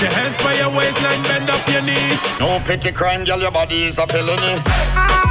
Put your hands by your waistline, bend up your knees. No pity crime, girl, your body is a felony. Ah.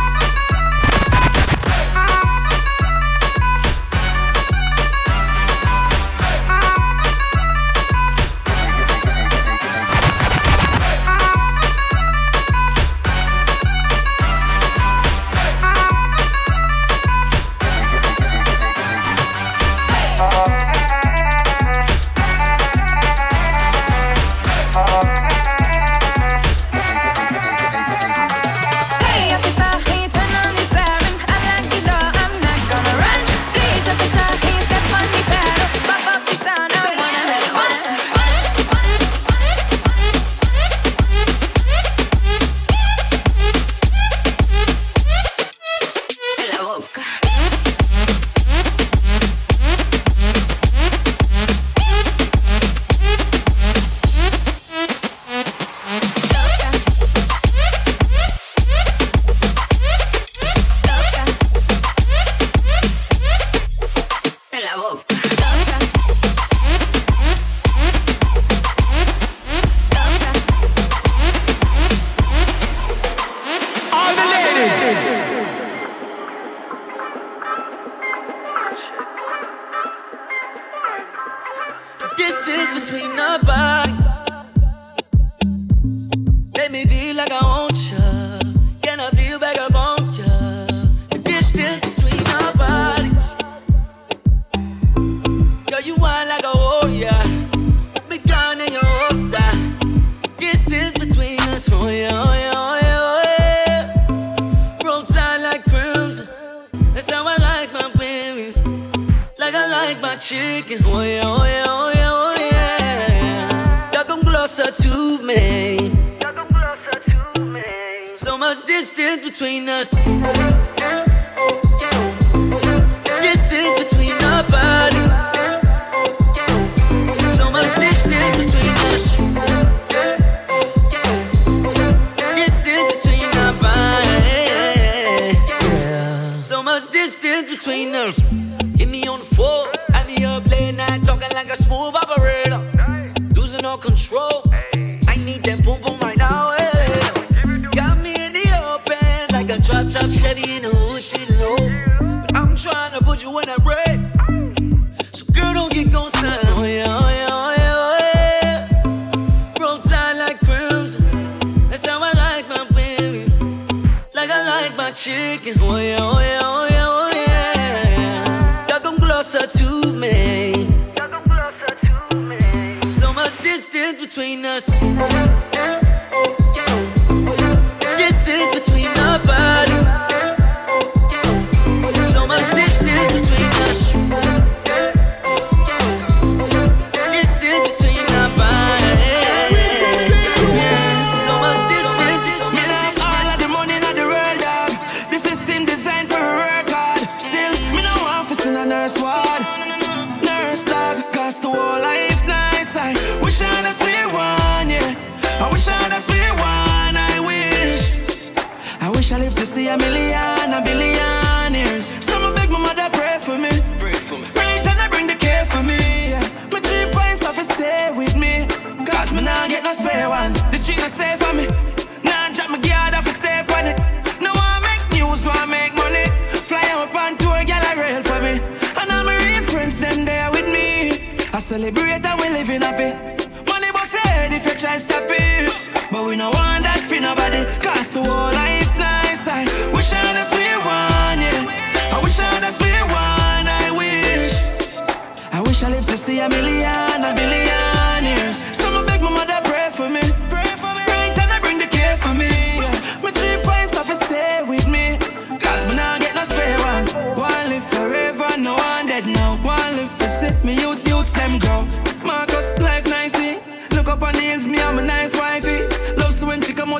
Smooth operator. Losing all control.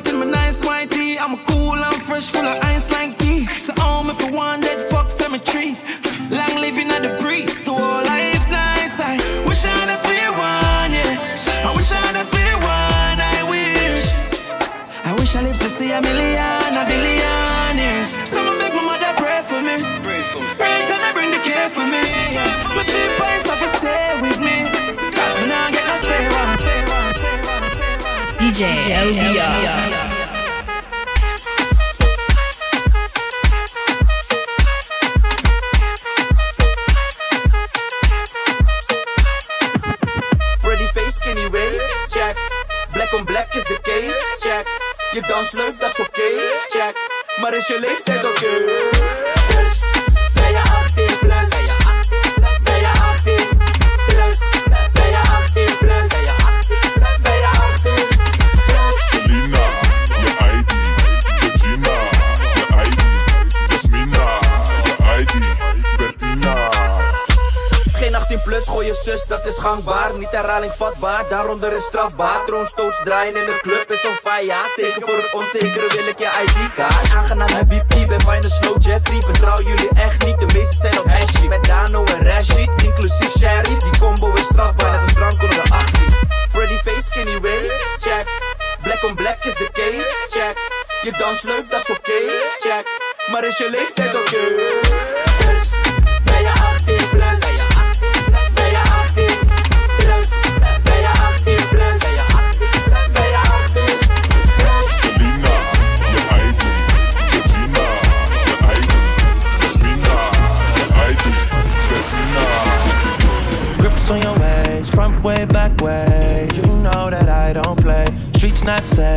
out in my nice white tee. I'm cool and fresh, full of ice like tea. So home if you want that fuck cemetery. Long living at the breed, the whole life nice. I wish I'd have one, yeah. I wish I'd have one, I wish. I wish I lived to see a million, a billion years. Someone make my mother pray for me. Pray for me. Right, bring the care for me. Yeah. My three pints of stay with me. Cause me not get no spare one. DJ, DJ they niet herhaling vatbaar, daaronder is strafbaar. Troonstoots draaien in de club is een faya. Zeker voor het onzekere wil ik je ID-kaart. Aangenaam Habib, ben fijne slow Jeffrey. Vertrouw jullie echt niet, de meesten zijn op Ashley. Met Dano en Rashid, inclusief Sheriff. Die combo is strafbaar, net de strand onder de 18. Freddy face, skinny waist, check. Black on black is the case, check. Je dans leuk, dat is oké, check. Maar is je leeftijd oké? Okay? Yes.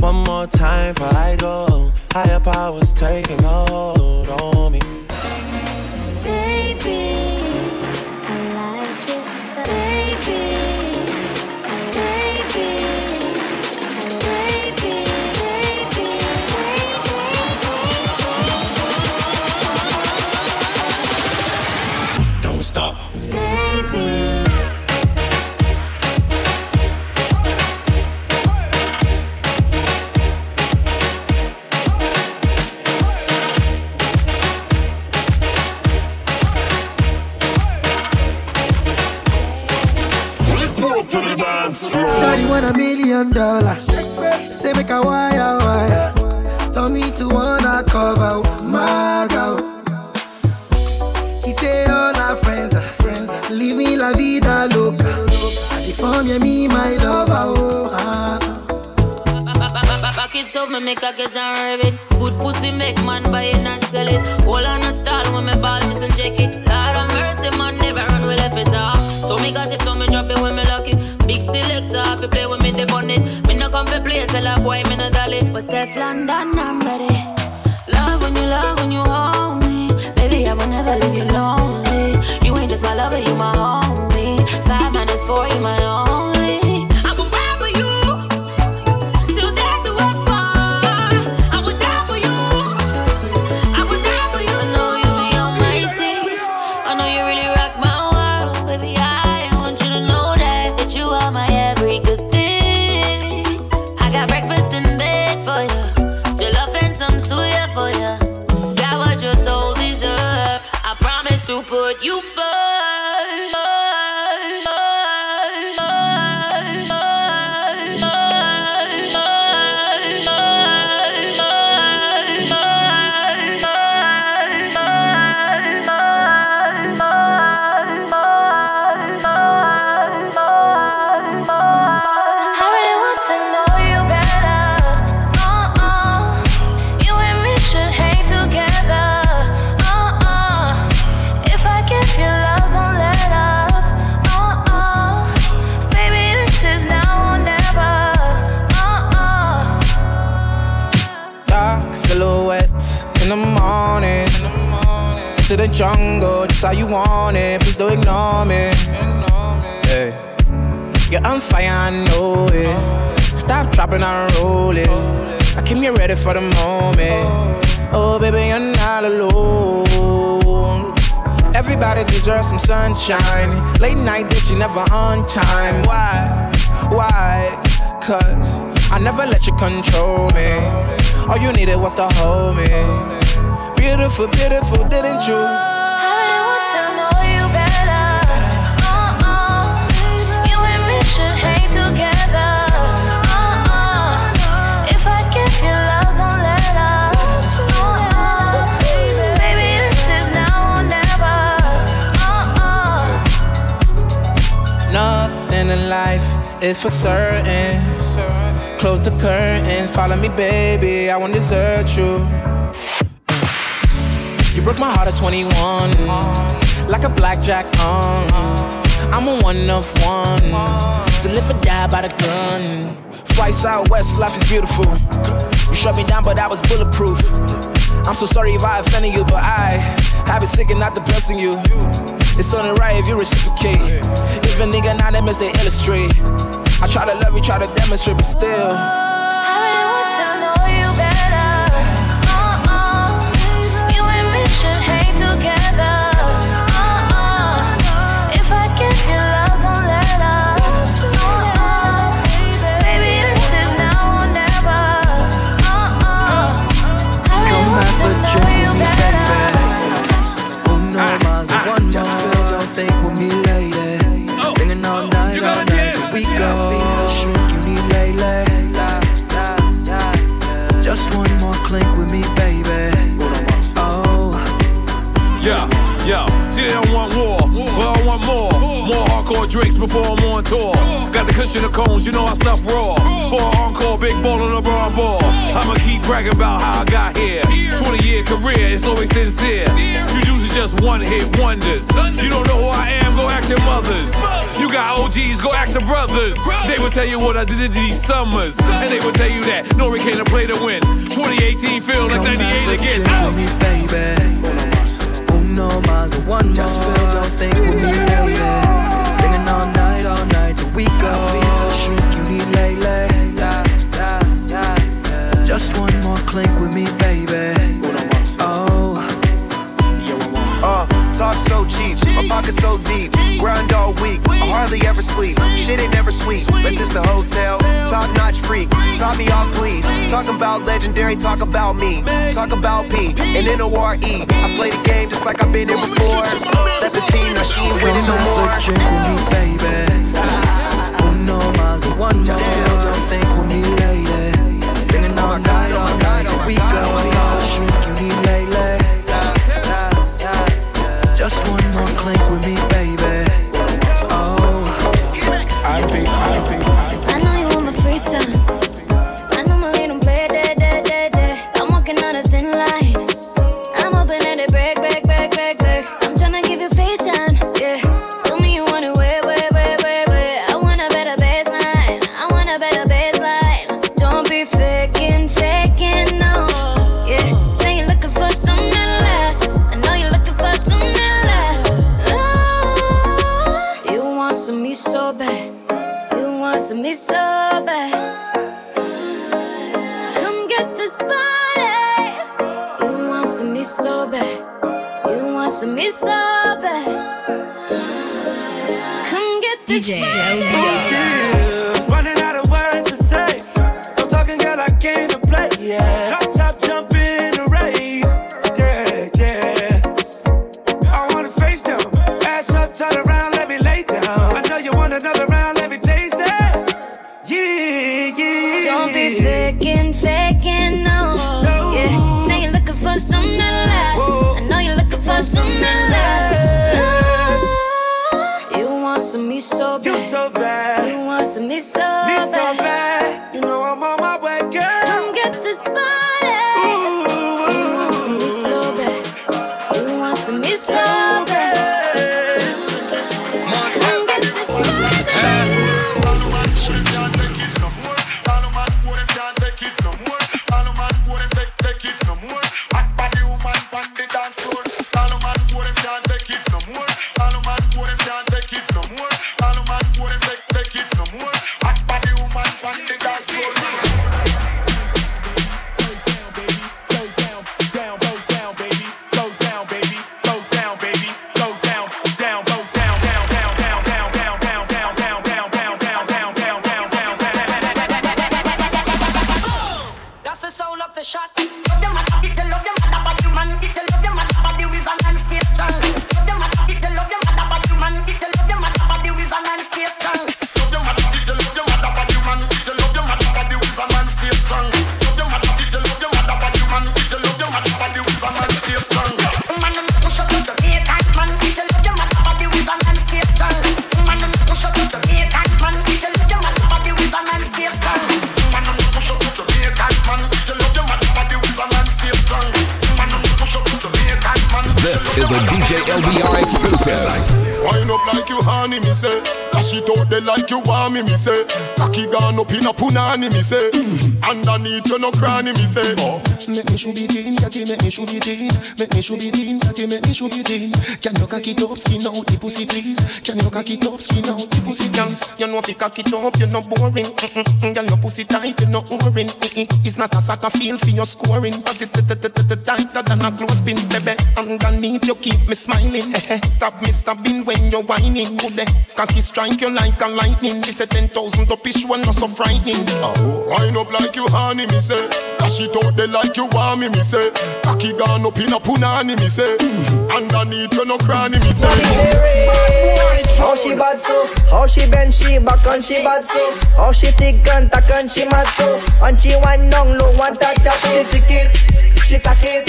One more time before I go. Higher powers taking hold on me. Want a million dollars. Say make a wire wire. Tell me to wanna cover my girl. She say all her friends are friends. are Living la vida loca. And if I'm me my lover, oh. Ah. Back it up, me make a get and rev it. Good pussy make man buy it and sell it. Hold on a stall when me ball just check it. Lord of mercy, man, never run we left it off. So me got it, so me drop it when me. Big selector, if you play with me, they on it. Me no come for play, tell a boy me no dolly. But Stefflon Don, I'm ready. Love when you love when you hold me. Baby, I will never leave you lonely. You ain't just my lover, you my homie. Five minus four, you my only. I will ride for Dropping, I roll it. I came here ready for the moment. Oh, baby, you're not alone. Everybody deserves some sunshine. Late night, that you never on time. Why? Why? Cause I never let you control me. All you needed was to hold me. Beautiful, beautiful, didn't you? Is for certain. Close the curtain, follow me, baby. I won't desert you. Uh. You broke my heart at 21, like a blackjack on. I'm a one of one, to live or die by the gun. Fly southwest, life is beautiful. You shut me down, but I was bulletproof. I'm so sorry if I offended you, but I have been sick and not depressing you. It's only right if you reciprocate. If a nigga anonymous, they illustrate. I try to love you, try to demonstrate, but still. Before I'm on tour. Got the cushion of cones, you know I stuff raw. For an encore, big ball on a brown ball. I'ma keep bragging about how I got here. 20 year career, it's always sincere. You usually just one hit wonders. You don't know who I am, go ask your mothers. You got OGs, go ask the brothers. They will tell you what I did in these summers. And they will tell you that Nori came to play to win. 2018 feel like 98 again. Drink with oh! me, baby. Uno más, the one Just feel, don't think with me, lady. Singing all night, all night till we go. Shrink, you need. Just one more clink with me, baby. Cheap, my pocket so deep. Grind all week, I hardly ever sleep. Shit ain't never sweet. Let's just the hotel, top notch freak. Top me off, please. Talk about legendary, talk about me. Talk about P and N O R E. I play the game just like I've been here before. Let the team know she ain't winning no more. drink with me, baby. Uno más, the one Just pussy, please? Can you cock it up, skin out the pussy, please? You know if you cock it up, you're not boring. Mm-mm. Girl, your pussy tight, you're not boring. It's not a soccer field for your scoring, but it tighter than a clothespin, baby. Underneath you keep me smiling. Eh, eh. Stop me stopping when you're whining. Good day, cocky strike you like a lightning. She said ten thousand up each one, not so frightening. Oh, wind up like you honey, me say. Dash it out there like you want me, me say. Cocky gone up in a punani, me say. Underneath you no cranny, me say. How she bad so, how she bend she back and she bad so How she thick and tack and she mad so And she one down low, one touch up She tick it, she tack it,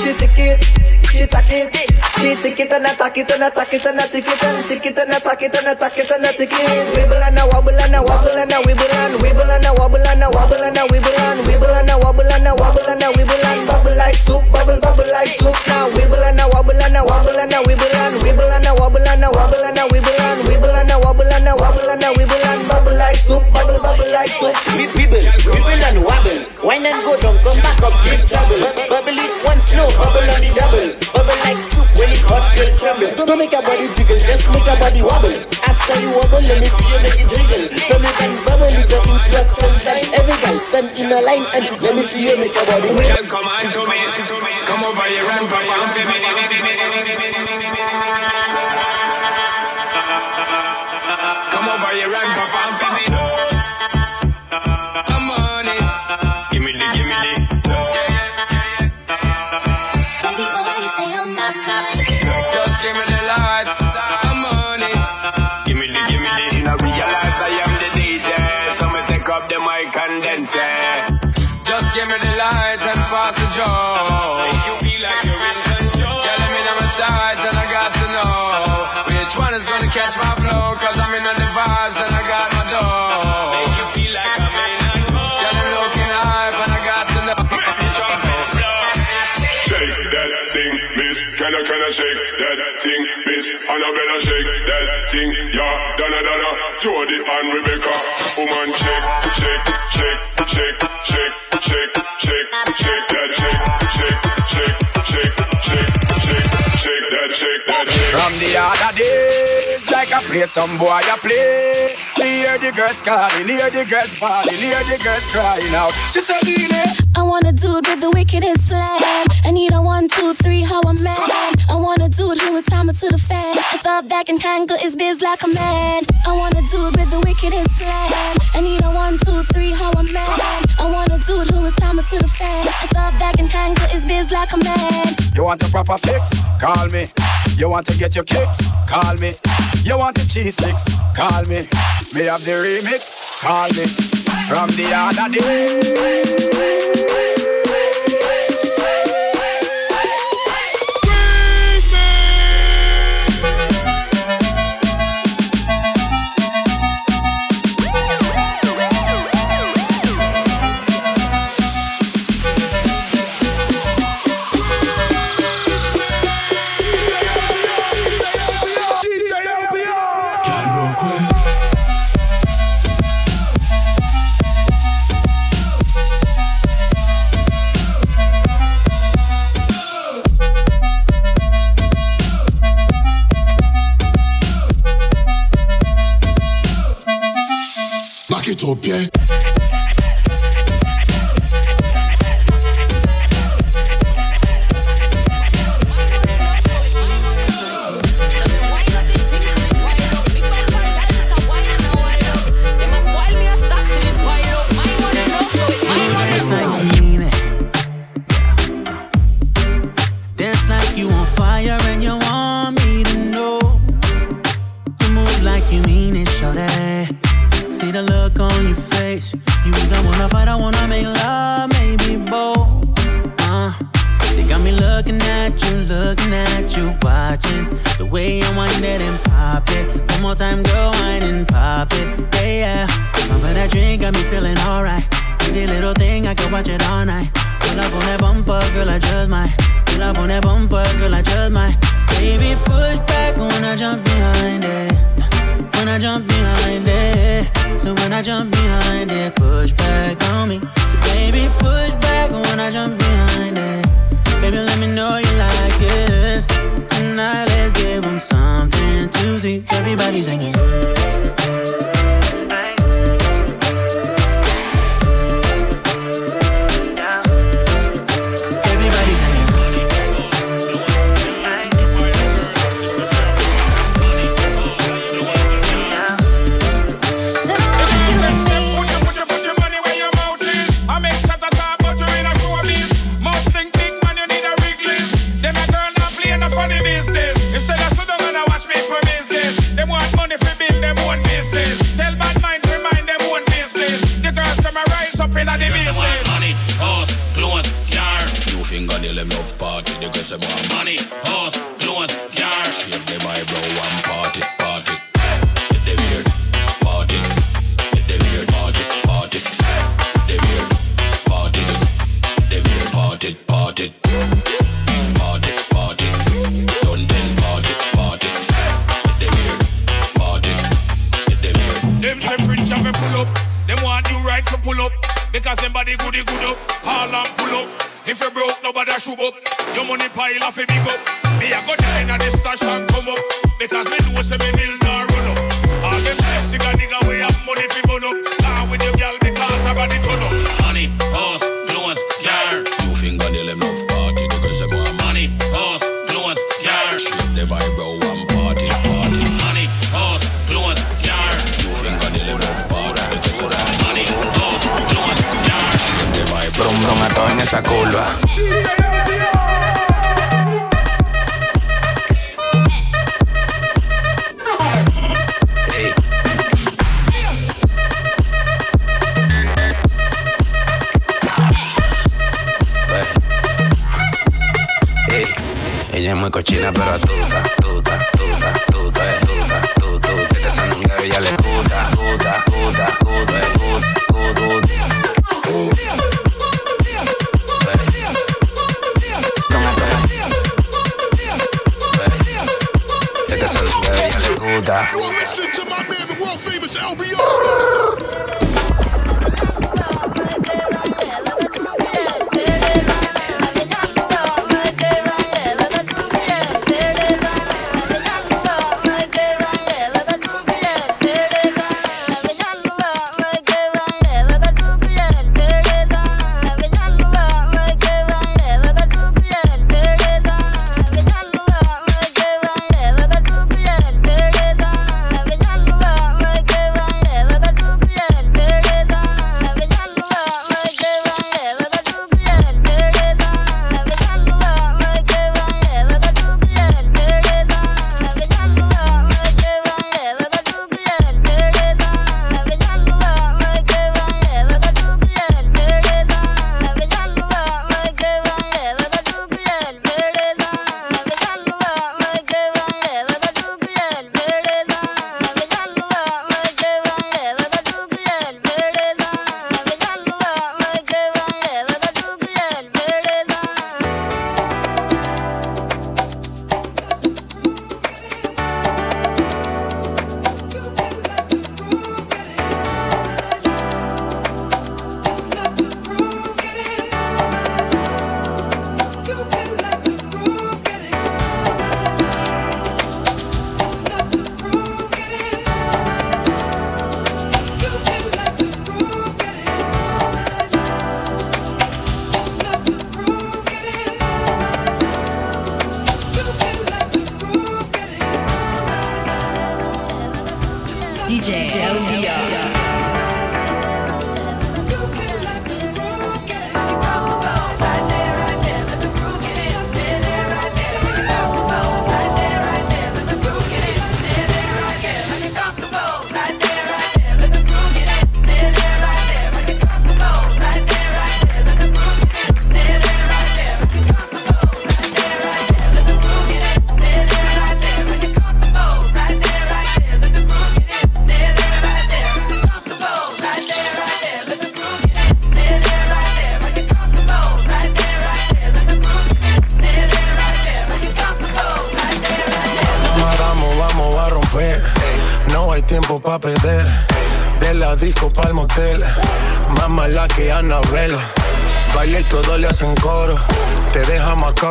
she tick it, she tack it. She tick it and attack it and attack it and attack it and tick it and attack it and attack it and attack it. Wibble and a wobble and a wobble and a wibble and wibble and a wobble and a wobble and a wibble and wibble and a wobble and a wobble and a wibble and bubble like soup, bubble bubble like tremble. Don't make your body jiggle, just make your body wobble. After you wobble, let me see you make it jiggle. So you can bubble it's an instruction time. Every guy stand in a line and let me see you make your body wobble. Come on to me. Come over here and perform for me. Make you feel like you're in control. Yeah, let me know my sides and I got to know which one is gonna catch my flow. Cause I'm in the vibes and I got my dough. Make you feel like I'm in control. Yeah, I'm looking hype and I got to know. The trumpets blow. Shake that thing, miss. Can I, can I shake that thing, miss? Annabella shake that thing, yeah. Donna, Donna, Jody and Rebecca. Woman shake, shake, shake, From the other days, I play some boy I play. Me hear the girls calling, hear the girls bawling, hear the girls crying out. She said, Dile, I want a dude with the wickedest slam. I need a one, two, three, how a man. I want a dude who would time it to the fan. A thought that can handle his biz like a man. I want a dude with the wickedest slam. I need a one, two, three, how a man. I want a dude who would time it to the fan. A thought that can handle his biz like a man. you want a proper fix? Call me. You want to get your kicks? Call me. You want the cheese sticks? Call me. Me have the remix? Call me. From the other day.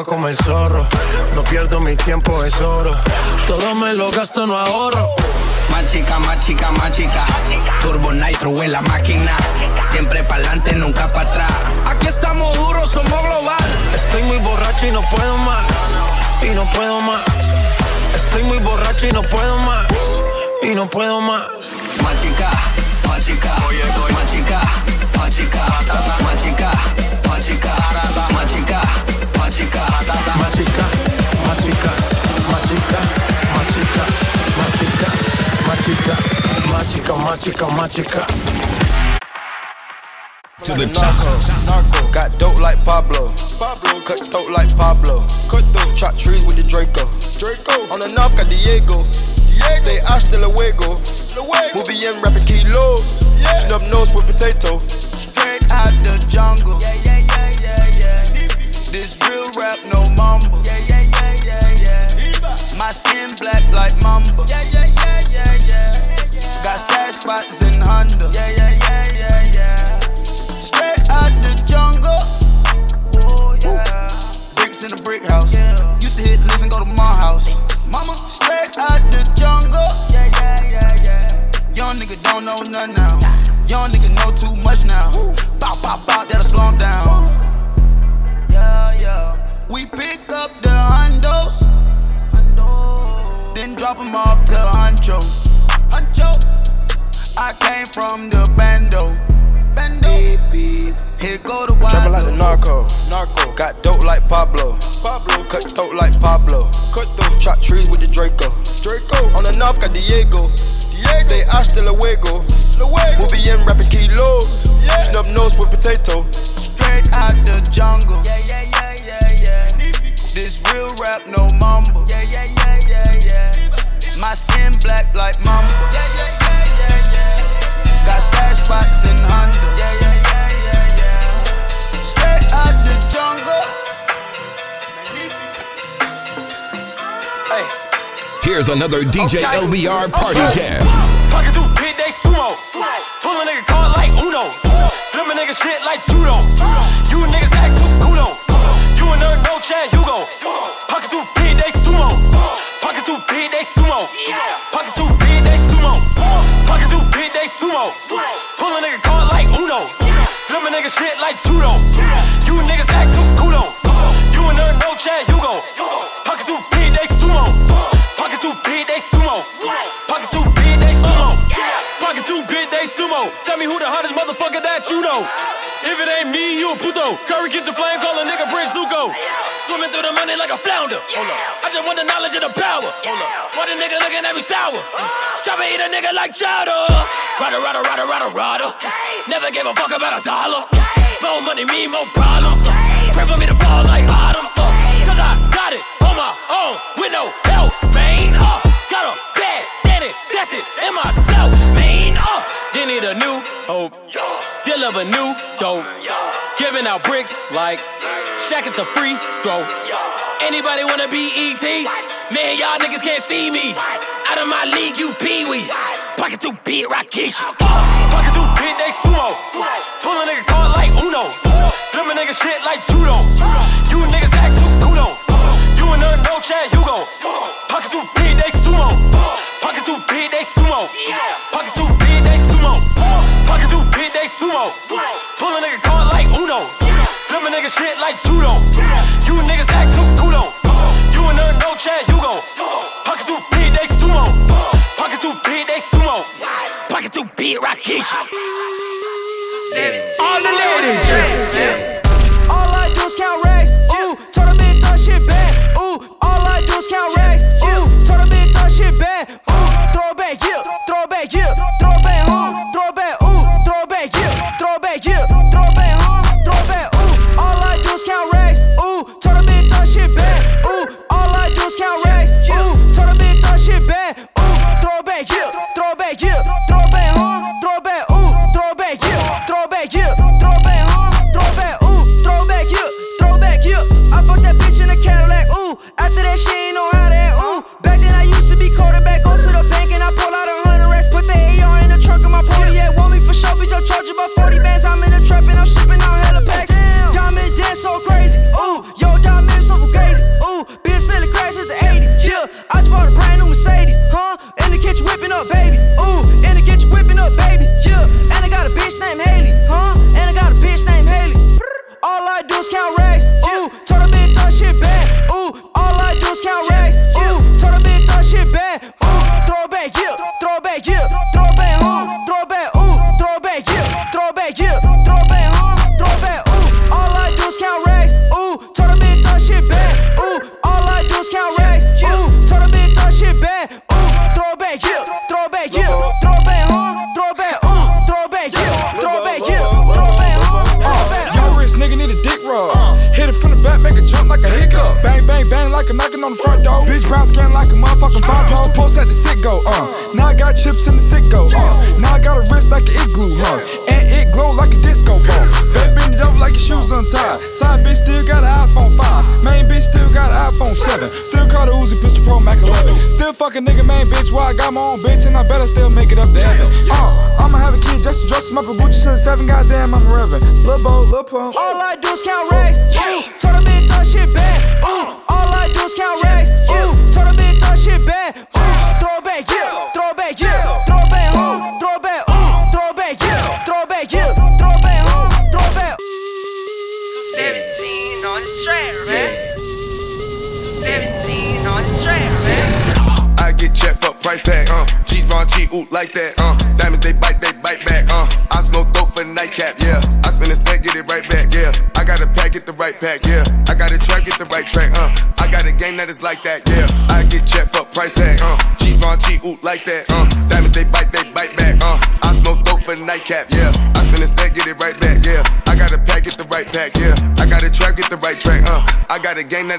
Como el zorro. No pierdo mi tiempo, es oro. Todo me lo gasto, no ahorro. Más chica, más chica, más chica. Turbo Nitro en la máquina. Siempre pa'lante, nunca para atrás. Aquí estamos duros, somos global. Estoy muy borracho y no puedo más. Y no puedo más. Estoy muy borracho y no puedo más. Y no puedo más. Más chica, más chica. Oye, oye. Más chica, más chica. Más chica, más chica. Más chica, To the narco, narco, got dope like Pablo. Pablo, cut throat like Pablo. cut Chop trees with the Draco. Draco. On the north got Diego. Diego. Say hasta luego. Luego. We'll be in rapping kilo. Yeah. Snub nose with potato. Straight out the jungle. Yeah, rap, no mumble. Yeah, yeah, yeah, yeah, yeah. My skin black like mamba. Yeah, yeah, yeah, yeah, yeah. Got stash spots in Honda. Yeah, yeah, yeah, yeah, yeah. Straight out the jungle. Oh, yeah. Bricks in a brick house. Yeah. Used to hit listen, go to my house. Mama, straight out the jungle. Yeah, yeah, yeah, yeah. Young nigga don't know nothing now. Young nigga know too much now. Bop, bop, bop, that'll slow him down. We pick up the hundos. Then drop them off to Huncho. Huncho. I came from the bando. Bando. Here go the wild. Trapping like the narco. Narco. Got dope like Pablo. Pablo. Cut throat like Pablo. Cut throat. Chop trees with the Draco. Draco. On the north got Diego. Diego. Say hasta luego. Luego. We'll be in rapping kilo. Yeah. Snub nose with potato. Straight out the jungle. Yeah, yeah, yeah, yeah, yeah. This real rap, no mumble. Yeah, yeah, yeah, yeah, yeah. My skin black like mamba. Yeah, yeah, yeah, yeah, yeah. Got stash spots in Honda. Yeah, yeah, yeah, yeah, yeah. Straight out the jungle. Here's another DJ LBR party jam. Pocket through big they sumo. Pull a nigga card like Uno. Flip a nigga shit like judo. You a puto. Curry get the flame, call a nigga Prince Zuko. Swimming through the money like a flounder. Hold up. I just want the knowledge and the power. Hold up. Why the nigga looking at me sour? Try to eat a nigga like chowder. Rada, rada, rada, rada, rada. Never gave a fuck about a dollar. More money, me, more problems. Pray for me to fall like autumn. Uh, Cause I got it on my own with no help, man. Uh, got a bad daddy, that's it, in myself, man. Uh, they need a new hope, deal of a new dope. Giving out bricks like Shaq at the free throw. Anybody wanna be ET? Man, y'all niggas can't see me. Out of my league, you pee wee. Pocket too big, Rikishi. Pocket too big, they sumo. Pull a nigga card like Uno. Flip a nigga shit like judo. You niggas act too kudo. You and her no Chad Hugo. Pocket too big, they sumo. Pocket too big, they sumo. Pocket too big, they sumo. Pocket too big, they sumo. All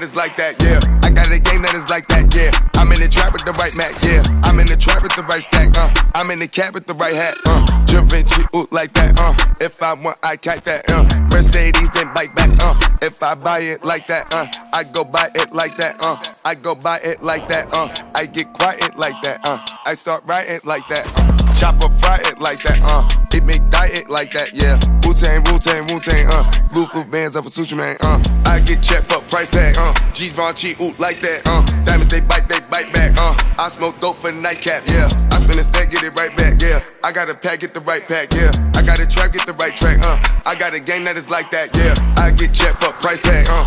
is like that, yeah. I got a game that is like that, yeah. I'm in the trap with the right Mac, yeah. I'm in the trap with the right stack, uh. I'm in the cab with the right hat, uh. Jumpin' cheap, ooh, like that, uh. If I want, I kite that, uh. Mercedes, then bike back, uh. If I buy it like that, uh. I go buy it like that, uh. I go buy it like that, uh. I get quiet like that, uh. I start writing like that, uh. Chopper fry it like that, uh. It make diet like that, yeah. Wu Tang, Wu Tang, Wu Tang, uh. Foot bands up a sushi man, uh. I get checked for price tag, uh. G Von G, ooh, like that, uh. Diamonds, they bite, they bite back, uh. I smoke dope for nightcap, yeah. I spin a stack, get it right back, yeah. I got a pack, get the right pack, yeah. I got a track, get the right track, uh. I got a game that is like that, yeah. I get checked for price tag, uh.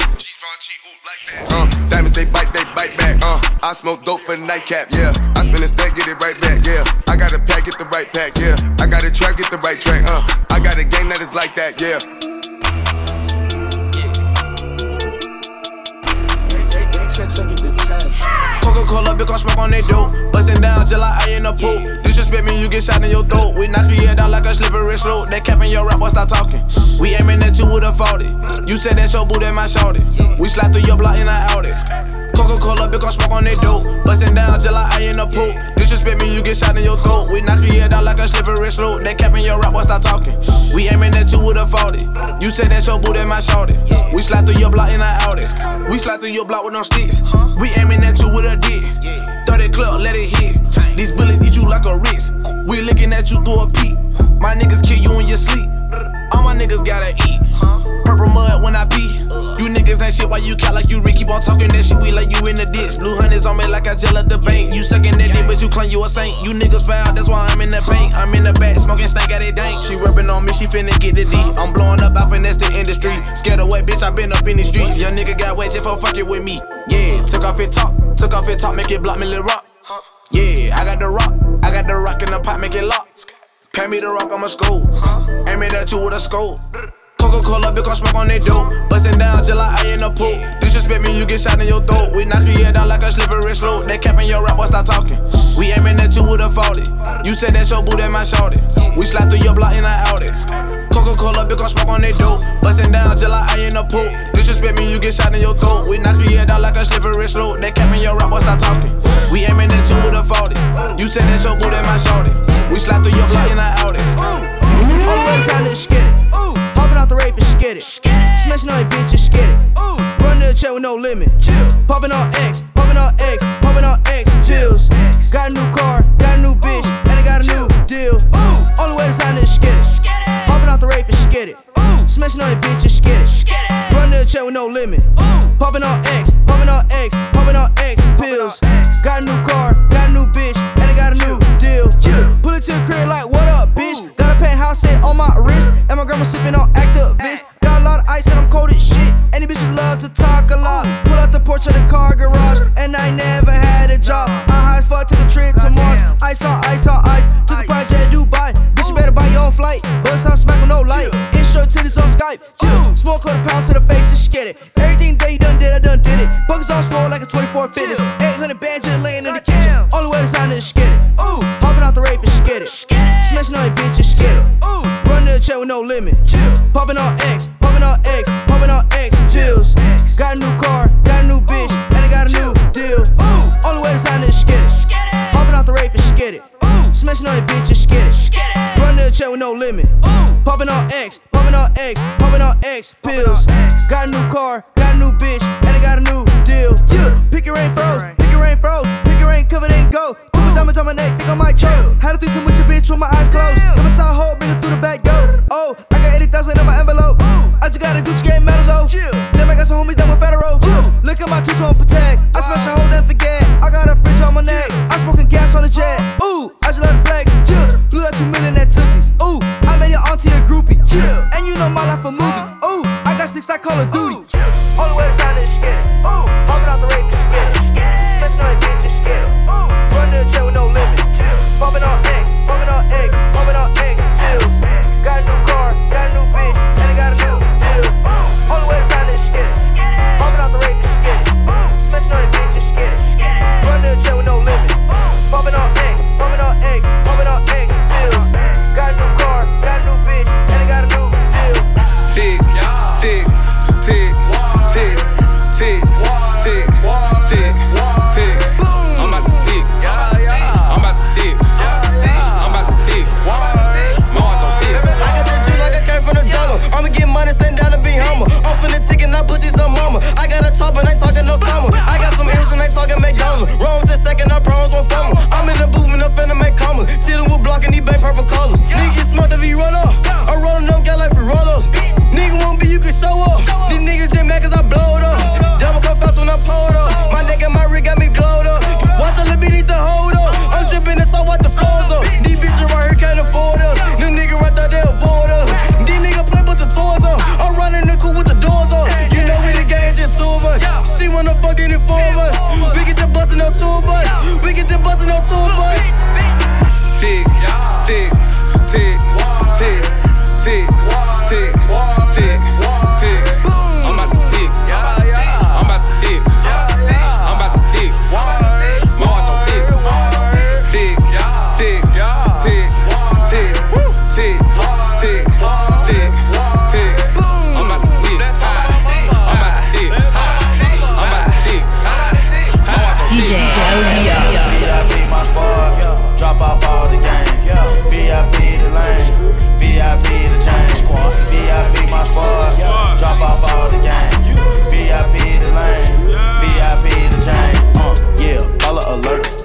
Uh, diamonds they bite, they bite back. Uh, I smoke dope for the nightcap, yeah. I spin a stack, get it right back, yeah. I got a pack, get the right pack, yeah. I got a track, get the right track, uh. I got a game that is like that, yeah. Cola, big on smoke on they dope. Bustin' down till I in the pool. Disrespect me, you get shot in your throat. We knock your head down like a slippery slope. They capping your rap, boy, stop talking. We aiming at you with a 40. You said that's your boo, that my shorty. We slide through your block in our Audi. Coca Cola, big on smoke on they dope. Bustin' down till I in the pool. Disrespect me, you get shot in your throat. We knock your head down like a slippery slope. They in your rap, boy, stop talking. We aiming at you with a 40. You said that's your boo, that my shorty. We slide through your block in our Audi. We slide through your block with no sticks. We aiming at you with a dick. 30 club, let it hit. These bullets eat you like a Ritz. We looking at you through a peep. My niggas kill you in your sleep. All my niggas gotta eat. Mud when I pee. You niggas ain't shit why you cat like you Rick. Keep on talking that shit, we like you in the ditch. Blue hundreds on me like I gel at the bank. You sucking that dick, but you claim you a saint. You niggas foul, that's why I'm in the paint. I'm in the back, smoking stank at it dank. She rubbing on me, she finna get the D. I'm blowing up, I finesse the industry. Scared away, bitch, I been up in the streets. Young nigga got wet just for fucking with me. Yeah, took off it top, took off it top, make it block me, little rock. Yeah, I got the rock, I got the rock in the pot, make it lock. Pay me the rock, I'm a school. Aim at you with a skull. Coca Cola, big on smoke on they dope. Bustin' down till I in the pool. Disrespect me, you get shot in your throat. We knock your head down like a slippery slope. They capping your rap, boy, stop talking. We aiming at you with a 40. You said that's your boo, that my shorty. We slide through your block in our Audi. Coca Cola, big on smoke on they dope. Bustin' down till I in the pool. Disrespect me, you get shot in your throat. We knock your head down like a slippery slope. They capping your rap, boy, stop talking. We aiming at you with a 40. You said that's your boo, that my shorty. We slide through your block in our Audi. All the way down this it. Hopping out the rave and skid it. Smashing on that bitch and skid it. Run to the chair with no limit. Popping on X, popping on X, popping on X. Jills. Got a new car, got a new bitch, and I got a new deal. The way down this skid it. Hopping out the rave and skid it. Smashing on that bitch and skid it. Run to the chair with no limit. Popping on X, popping on X, popping on X pills. Got a new car, got a new bitch, and I got a new deal. Pull it to the crib like, and my grandma sipping on Actavis. Got a lot of ice and I'm cold as shit. Any bitches love to talk a lot. Pull out the porch of the car garage, and I never had a job. I high as fuck to the trip to Mars. Ice on ice on ice. To the project Dubai. Bitch, you better buy your own flight. Bust out smack with no light. It's Intro titties on Skype. Yeah. Smoke quarter pound to the face and skid it. Everything that you done did, I done did it. Buckets on swole like a 24 fitness. 800 bands just laying in the kitchen. All the way to sign is it. chill. Popping on X, popping on X, popping on X, chills. Got a new car, got a new bitch, and I got a new deal. Only way to sign is skid it. Popping off the rave is skid it. Smashing on your bitch and skid it. Running to the check with no limit. Popping on X,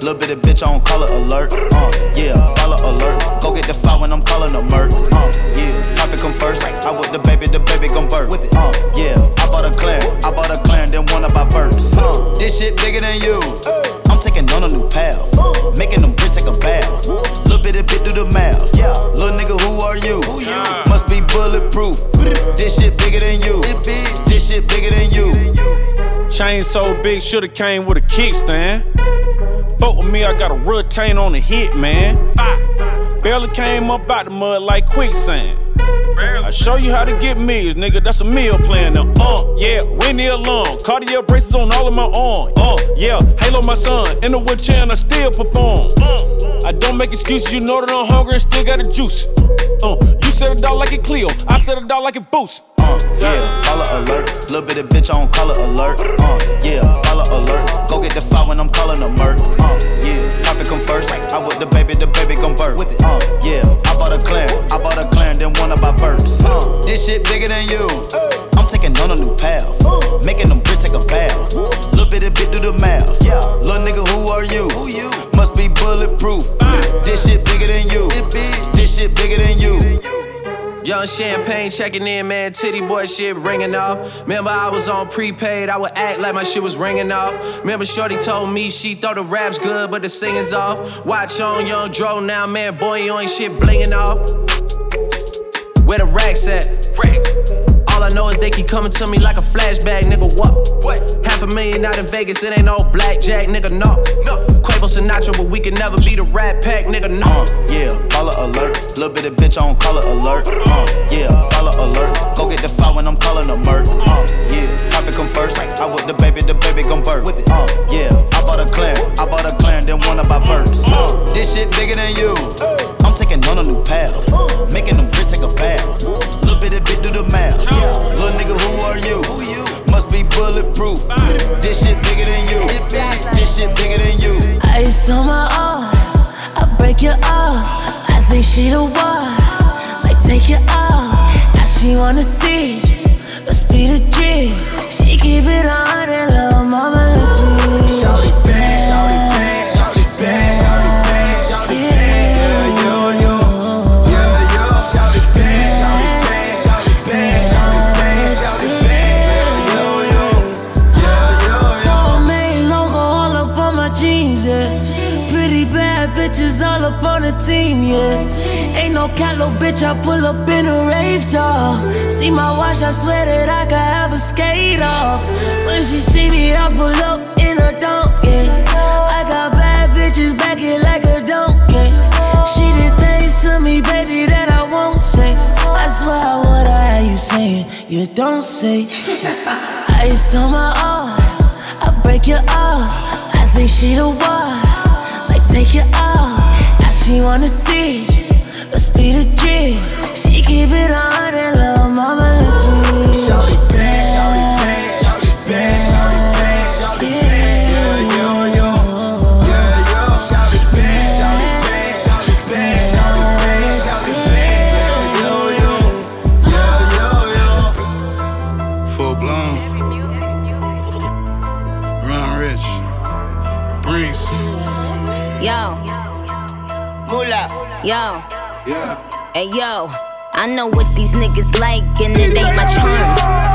Little bit of bitch I don't call it alert. Uh, yeah, follow alert. Go get the file when I'm calling a murk. Uh, yeah, profit come first. I with the baby, the baby gon' birth. Uh, yeah, I bought a clan. I bought a clan, then one of my verse. Uh, this shit bigger than you. I'm taking on a new path. Making them bitch take a bath. Little bit of bit do the math. Yeah. Little nigga, who are you? Must be bulletproof. This shit bigger than you. This shit bigger than you. Chain so big, shoulda came with a kickstand. Fuck with me, I got a retain on the hit, man. Barely came up out the mud like quicksand. I show you how to get meals, nigga. That's a meal plan now. Uh, yeah, Winnie alone. Cartier braces on all of my arm. Uh, yeah, Halo my son. In the wheelchair and I still perform. I don't make excuses, you know that I'm hungry and still got the juice. Uh, you said it out like it Cleo, I said it out like it Boost. Uh, yeah, follow alert. Little bit of bitch on color alert. Uh, yeah, follow alert. Go get the file when I'm calling a murk. Uh, yeah, profit come first. I with the baby, the baby gon' birth. Uh, yeah, I bought a clan. I bought a clan, then one of my verse. Uh, this shit bigger than you. I'm taking on a new path. Making them bitch take a bath. Little bit of bit do the math. Yeah, little nigga, who are you? Must be bulletproof. This shit bigger than you. This shit bigger than you. Young champagne checking in, man. Tity Boi shit ringing off. Remember, I was on prepaid. I would act like my shit was ringing off. Remember, Shorty told me she thought the rap's good, but the singing's off. Watch on Young Dro now, man. Boy, you ain't shit blinging off. Where the racks at? All I know is they keep coming to me like a flashback, nigga. What? What? Half a million out in Vegas, it ain't no blackjack, nigga. No, no. Quavo Sinatra, but we can never be the Rat Pack, nigga. No. Uh, yeah, follow alert. Little bit of bitch on color alert. Uh, yeah, follow alert. Go get the file when I'm calling a murk. Uh, yeah, profit come first. I with the baby, the baby gon' birth. Uh, yeah, I bought a clan. I bought a clan, then one of my verse. Uh, this shit bigger than you. On a new path. Making them bitch take a bath. Little bit of bit do the math. Little nigga, who are you? Must be bulletproof. This shit bigger than you. This shit bigger than you. Ice on my arm, I break your off. I think she the one. Like take it off. Now she wanna see. Let's be the dream. She keep it on and little mama let up on the team, yeah. Ain't no little bitch, I pull up in a rave dog. See my watch, I swear that I could have a skate off. When she see me, I pull up in a dunk, yeah. I got bad bitches back it like a donkey. She did things to me, baby, that I won't say. I swear I would have had you saying, you don't say. Ice on my arm, I break it off. I think she the one, like take it off. She wanna see, let's be the dream. She keep it on and love, mama let yo, Yeah. hey yo. I know what these niggas like, and it ain't my charm.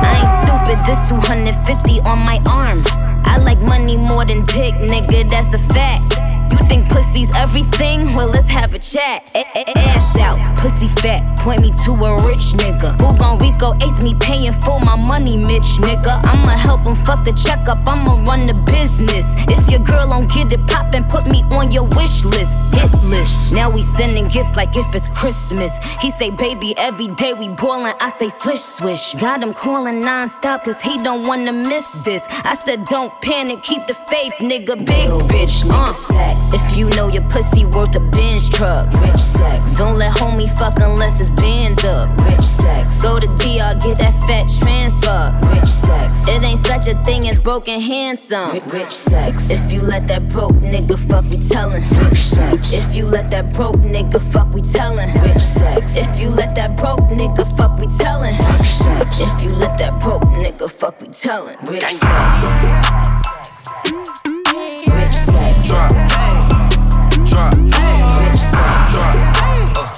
I ain't stupid, this 250 on my arm. I like money more than dick, nigga, that's a fact. You think pussy's everything? Well, let's have a chat. A- a- Ash out, pussy fat, point me to a rich nigga. Who gon' Rico ace me paying for my money, Mitch nigga? I'ma help him fuck the checkup, I'ma run the business. If your girl don't get it poppin', put me on your wish list. Hit list. Now we sending gifts like if it's Christmas. He say, baby, every day we boilin', I say swish swish. Got him calling non-stop cause he don't wanna miss this. I said, don't panic, keep the faith, nigga. Big bitch, uh. If you know your pussy worth a Benz truck, rich sex. Don't let homie fuck unless it's bands up, rich sex. Go to DR, get that fat transfer, rich sex. It ain't such a thing as broken handsome, rich sex. If you let that broke nigga fuck, we tellin', rich sex. If you let that broke nigga fuck, we tellin', rich sex. If you let that broke nigga fuck, we tellin', rich sex. If you let that broke nigga fuck, we tellin', rich sex. Rich sex. Drop. Drop. Rich sex. Drop. Uh,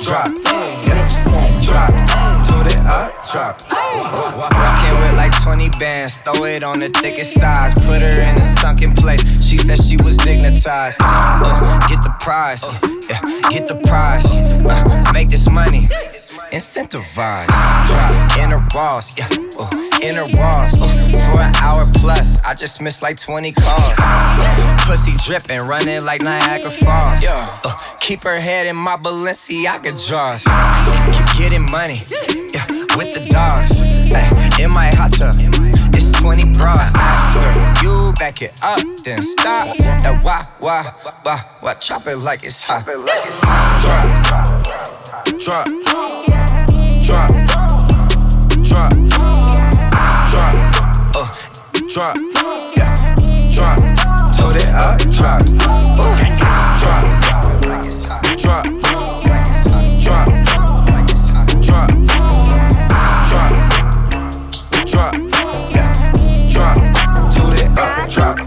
drop. Yeah. Drop. Drop. Walking with like 20 bands, throw it on the thickest thighs. Put her in a sunken place. She said she was dignitized. Uh, get the prize, uh, yeah, get the prize. Uh, make this money, incentivize. Drop in her walls, yeah, uh, in her walls. For an hour plus, I just missed like 20 calls. Pussy dripping, running like Niagara Falls. Uh, keep her head in my Balenciaga drawers. Keep getting money, yeah, with the dogs. Ay, in my hot tub, it's 20 bras. After you back it up, then stop. That wah, wah, wah, wah, chop it like it's hot. Drop. Drop. Drop. Drop. Drop. Drop. Yeah. Drop. Told it up. Drop. Drop. Drop. Drop. Drop. Drop. Drop. Drop, drop, yeah. Drop. Told it up. Drop.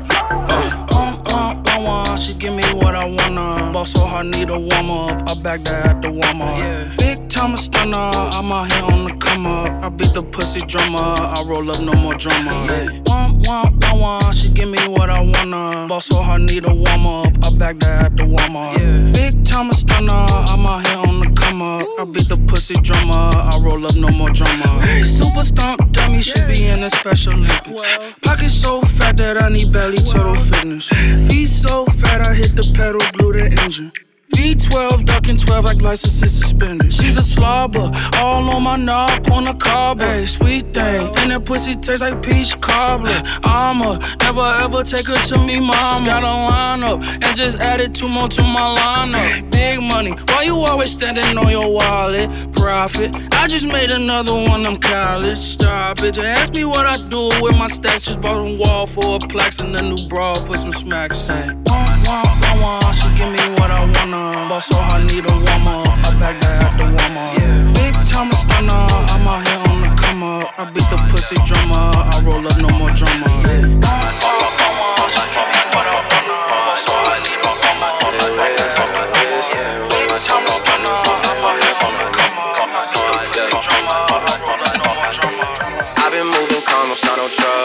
Uh, uh, I want, she give me what I wanna. Ball so hard, need a warm up. I back that at the warm up. Big time stunner, I'm out here on the come up. I beat the pussy drummer, I roll up no more drama. Hey. Womp, womp, I want, she give me what I wanna. Ball so hard, need a warm up. I back that at the warm up. Big time stunner, I'm out here on the come up. I beat the pussy drummer, I roll up no more drama. Super stomp dummy should be in the Special Olympics. Pocket so fat that I need belly total fitness. Feet so fat I hit the pedal, blew the engine. V12, ducking 12 like licenses suspended. She's a slobber, all on my knob, on the cobbler. Hey, sweet thing, and that pussy tastes like peach cobbler. I'ma never ever take her to me, mama. Just got a lineup and just added two more to my lineup. Big money, why you always standing on your wallet? Profit, I just made another one, I'm college. Stop it, just ask me what I do with my stacks. Just bought a wall for a plaques and a new bra for some smacks. Hey, wah, wah, wah, she give me what I wanna. ball so I need a warm up. I back that at the warm up. Big time stunner, I'm out here on the come up. I beat the pussy drummer, I roll up no more drama. I've been moving calm, don't start no trouble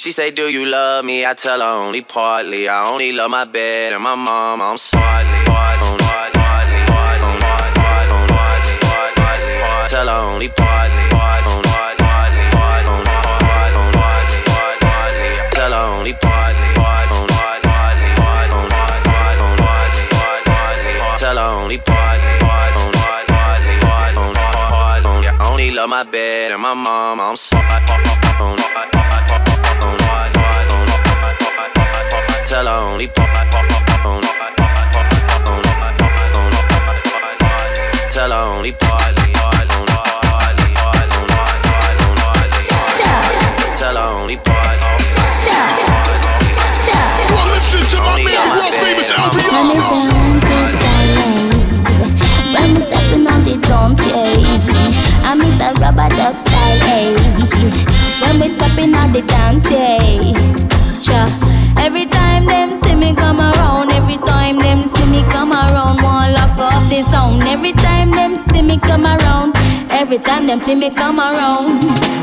She say, Do you love me? I tell her only partly. I only love my bed and my mom. I'm sorry. Tell her only partly. Tell her only partly. Tell her only partly. Only love my bed and my mom. I'm sorry. Tell her only Tell her only partly. Tell her only partly. listening to my man, world famous When it's down to style, when we stepping on the dance, yeah. I miss the rubber duck style, eh. When we stepping on the dance, yeah. Cha. Every time them see me come around, every time them see me come around, one lock off the sound. Every time them see me come around, every time them see me come around.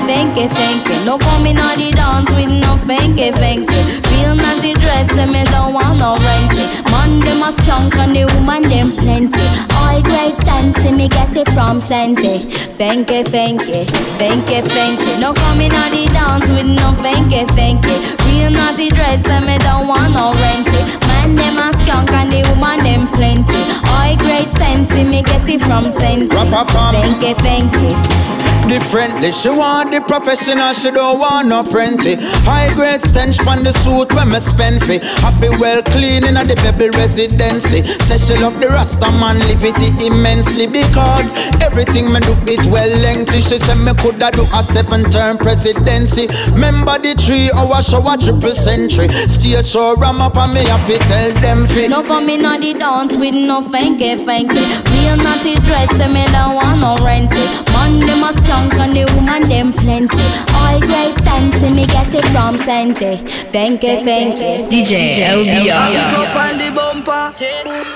Fanky, fanky, no coming on the dance with no fanky, fanky. Real naughty dreads, and me don't want no renty. Man, them a skunk and the woman them plenty. All great sense, see me get it from Senti. Fanky, fanky, fanky, fanky. No coming on the dance with no fanky, fanky. Real naughty dreads, and me don't want no renty. Man, them a skunk and the woman them plenty. All great sense, see me get it from Senti. Fanky, fanky. Differently, she want the professional, she don't want no plenty. High grade stench on the suit when me spend fi. Happy well clean in the Pebble residency. Say she love the Rasta man, live it immensely because everything me do it well lengthy. She say me coulda do a seven term presidency. Remember the three hour show a triple century. Stage show ram up and me to tell them fi. No coming on the dance with no fanky fanky. Real naughty dreads, say me don't want no renty. Man, them a skunk and the woman them plenty. All great sense, see me get it from Senti. Fanky fanky. DJ Back it up on the bumper.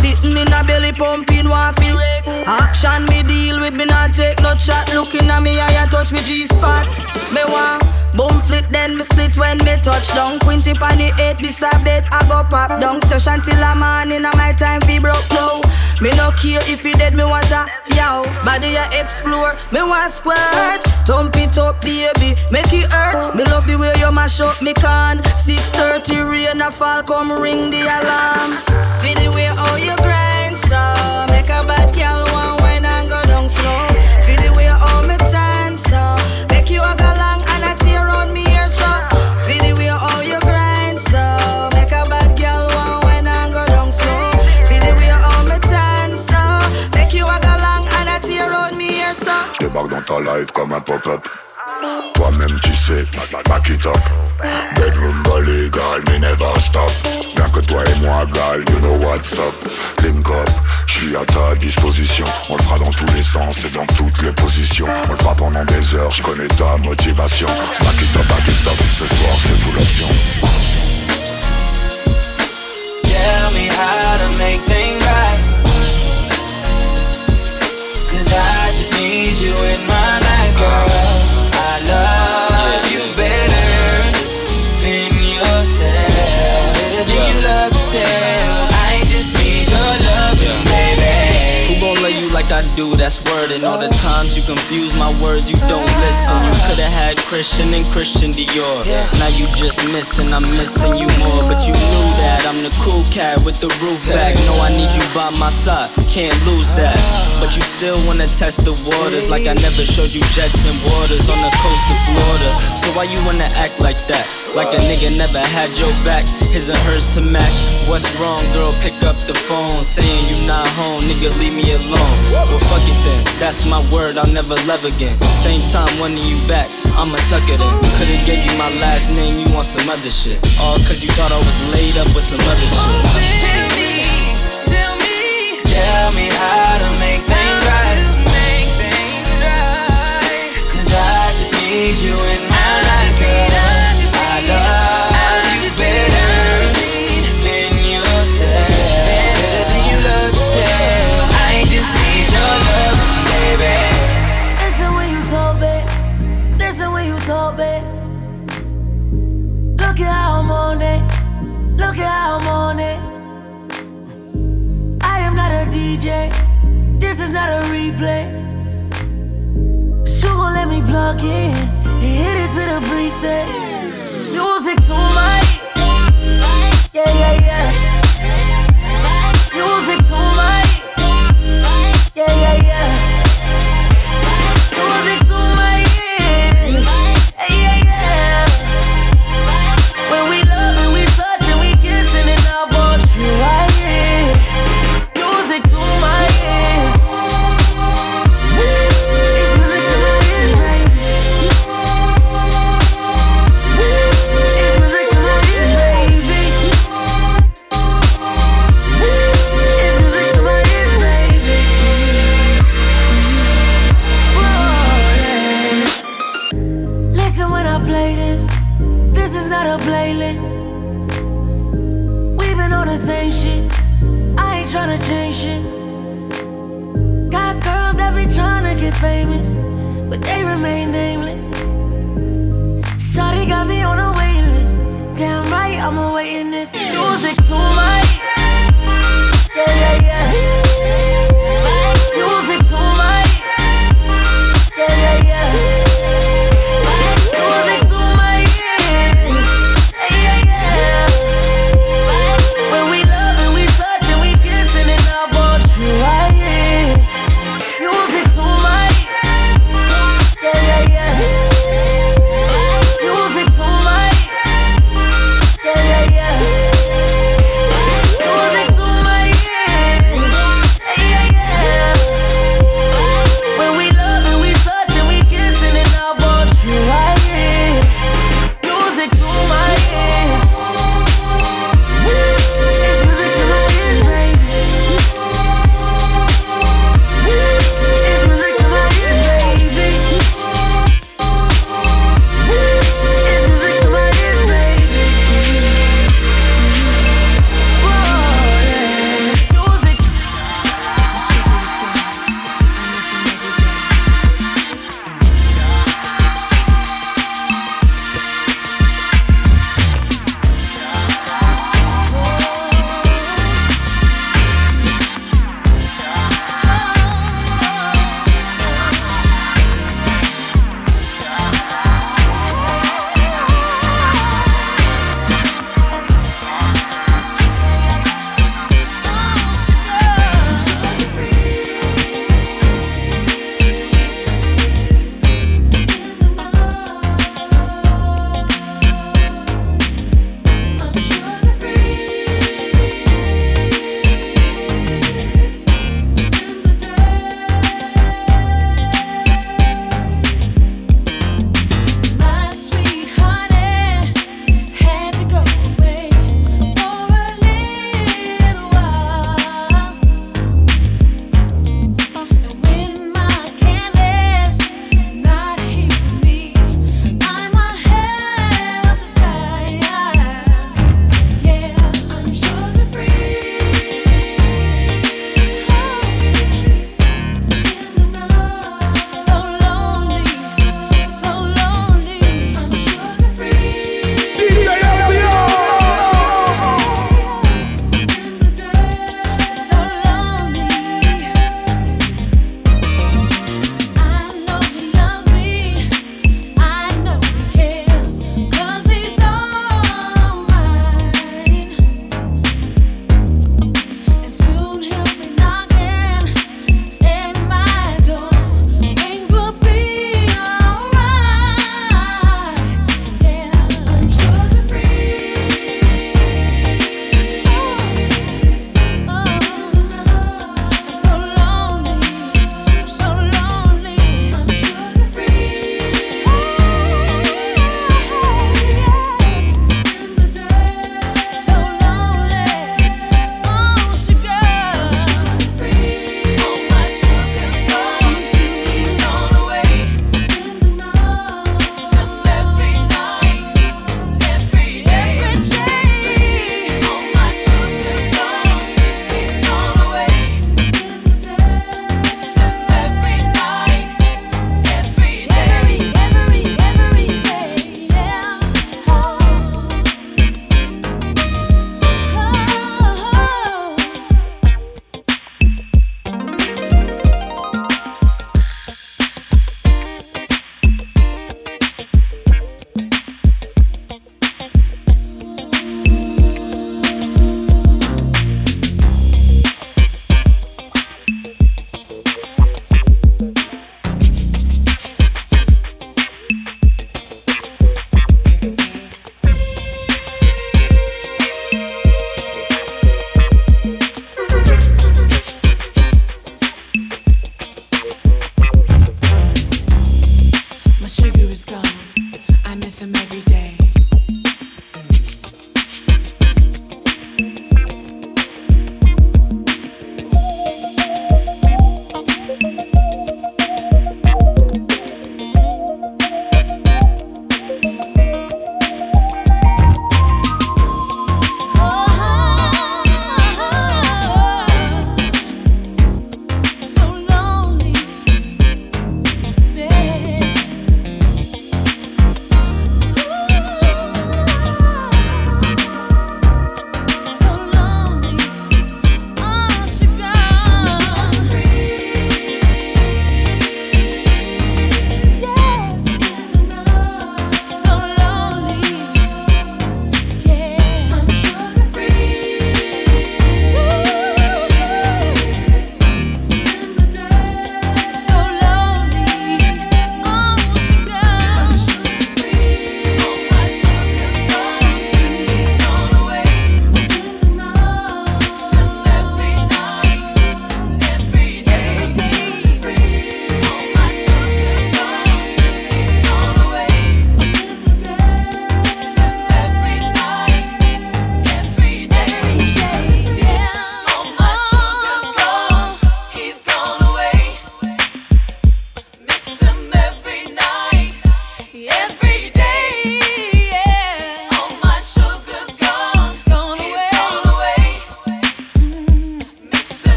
Sitting in a belly pumping one feel. Action me deal with me not take no chat. Looking at me I touch me G spot. Me want boom flit then me split when me touch down. Quinty pan the eight beside bed I go pop down. Session till a morning and my time fi broke Me no care if you dead me want a yow. Body ya explore me want squirt. Thump it up baby make it hurt. Me love the way you mash up me can. 6:30 rain a fall come ring the alarm. Feel the way how you grind so make a bad girl pop-up. Toi-même tu sais, back it up. Bedroom bully, girl, me never stop. Bien que toi et moi, girl, you know what's up. Link up, je suis à ta disposition. On le fera dans tous les sens et dans toutes les positions. On le fera pendant des heures, je connais ta motivation. Back it up, back it up, ce soir c'est do? That's word. And all the times you confuse my words, you don't listen. You could've had Christian and Christian Dior. Now you just missing, I'm missing you more. But you knew that I'm the cool cat with the roof back. No, I need you by my side, can't lose that. Uh-huh. But you still wanna test the waters like I never showed you jets and waters on the coast of Florida. So why you wanna act like that? Like a nigga never had your back, his and hers to match. What's wrong, girl? Pick up the phone, saying you not home, nigga, leave me alone. Well, fuck it then, that's my word, I'll never love again. Same time wanting you back, I'ma suck it in. Could've gave you my last name, you want some other shit. All cause you thought I was laid up with some other oh, shit. Tell me, tell me, tell me how to make things right. Cause I just need you in my life, girl. I love you better How I'm on it. I am not a DJ. This is not a replay. So gon' let me plug in and hit it to the preset. Music to my yeah yeah yeah.